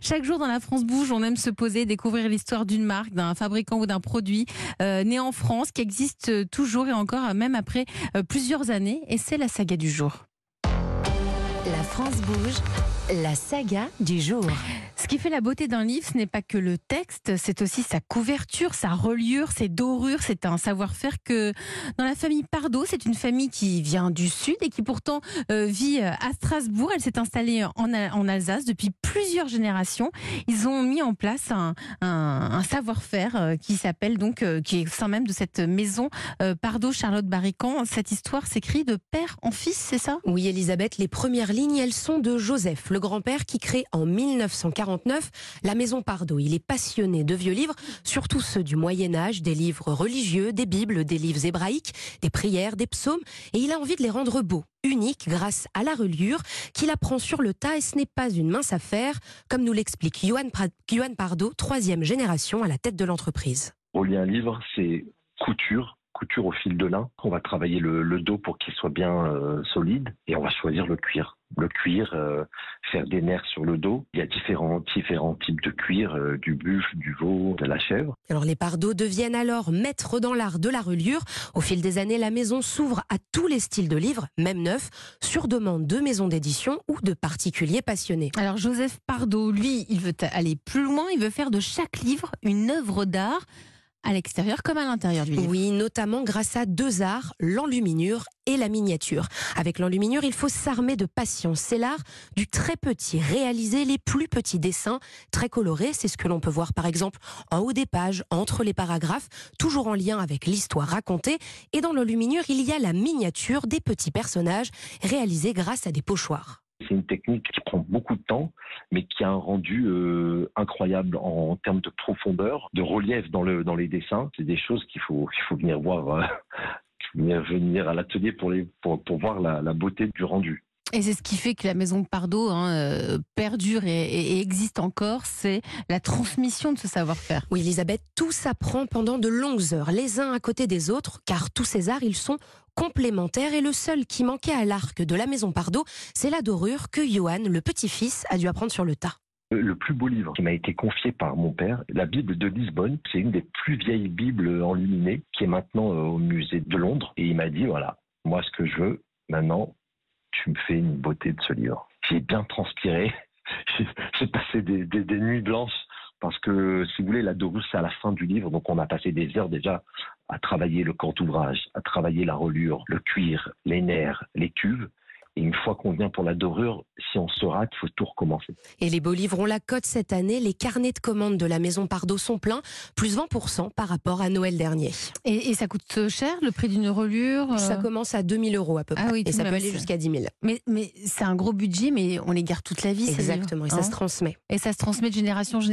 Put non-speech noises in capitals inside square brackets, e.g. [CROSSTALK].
Chaque jour dans la France Bouge, on aime se poser, découvrir l'histoire d'une marque, d'un fabricant ou d'un produit euh, né en France qui existe toujours et encore, même après euh, plusieurs années. Et c'est la saga du jour. La France Bouge, la saga du jour. Ce qui fait la beauté d'un livre, ce n'est pas que le texte, c'est aussi sa couverture, sa reliure, ses dorures. C'est un savoir-faire que dans la famille Pardo, c'est une famille qui vient du Sud et qui pourtant euh, vit euh, à Strasbourg. Elle s'est installée en, Alsace depuis plusieurs générations. Ils ont mis en place un, un, savoir-faire euh, qui s'appelle donc, qui est au sein même de cette maison Pardo Charlotte Barrican. Cette histoire s'écrit de père en fils, c'est ça? Oui, Elisabeth, les premières lignes, elles sont de Joseph, le grand-père qui crée en 1940 la Maison Pardo. Il est passionné de vieux livres, surtout ceux du Moyen Âge, des livres religieux, des Bibles, des livres hébraïques, des prières, des psaumes, et il a envie de les rendre beaux, uniques, grâce à la reliure qu'il apprend sur le tas, et ce n'est pas une mince affaire, comme nous l'explique Johan Pardo, troisième génération à la tête de l'entreprise. Relier un livre, c'est couture, couture au fil de lin. On va travailler le, dos pour qu'il soit bien euh, solide et on va choisir le cuir. Le cuir, euh, faire des nerfs sur le dos. Il y a différents, différents types de cuir, euh, du buffle, du veau, de la chèvre. Alors les pardos deviennent alors maîtres dans l'art de la reliure. Au fil des années, la maison s'ouvre à tous les styles de livres, même neufs, sur demande de maisons d'édition ou de particuliers passionnés. Alors Joseph Pardo, lui, il veut aller plus loin, il veut faire de chaque livre une œuvre d'art à l'extérieur comme à l'intérieur du livre. Oui, notamment grâce à deux arts, l'enluminure et la miniature. Avec l'enluminure, il faut s'armer de patience. C'est l'art du très petit, réaliser les plus petits dessins, très colorés. C'est ce que l'on peut voir par exemple en haut des pages, entre les paragraphes, toujours en lien avec l'histoire racontée. Et dans l'enluminure, il y a la miniature des petits personnages réalisés grâce à des pochoirs. C'est une technique qui prend beaucoup de temps, mais qui a un rendu euh, incroyable en, termes de profondeur, de relief dans, le, dans les dessins. C'est des choses qu'il faut, qu'il faut venir voir, euh, [LAUGHS] venir à l'atelier pour, pour, pour voir la beauté du rendu. Et c'est ce qui fait que la maison Pardo hein, euh, perdure et, existe encore, c'est la transmission de ce savoir-faire. Oui, Elisabeth, tout s'apprend pendant de longues heures, les uns à côté des autres, car tous ces arts, ils sont complémentaires et le seul qui manquait à l'arc de la maison Pardo, c'est la dorure que Johan, le petit-fils, a dû apprendre sur le tas. Le plus beau livre qui m'a été confié par mon père, la Bible de Lisbonne, c'est une des plus vieilles Bibles enluminées qui est maintenant euh, au musée de Londres. Et il m'a dit, voilà, moi ce que je veux maintenant, tu me fais une beauté de ce livre. [LAUGHS] J'ai bien transpiré, j'ai passé des, nuits blanches parce que, si vous voulez, la Dorus, c'est à la fin du livre, donc on a passé des heures déjà à travailler le corps d'ouvrage, à travailler la relure, le cuir, les nerfs, les cuves. Et une fois qu'on vient pour la dorure, si on se rate, il faut tout recommencer. Et les beaux livres ont la cote cette année. Les carnets de commandes de la maison Pardo sont pleins, plus 20% par rapport à Noël dernier. Et, ça coûte cher, le prix d'une relure Ça euh commence à 2000 euros à peu ah près. et ça peut aller jusqu'à 10 000. Mais, mais c'est un gros budget, mais on les garde toute la vie. Exactement, et ça se transmet. Et ça se transmet de génération en génération.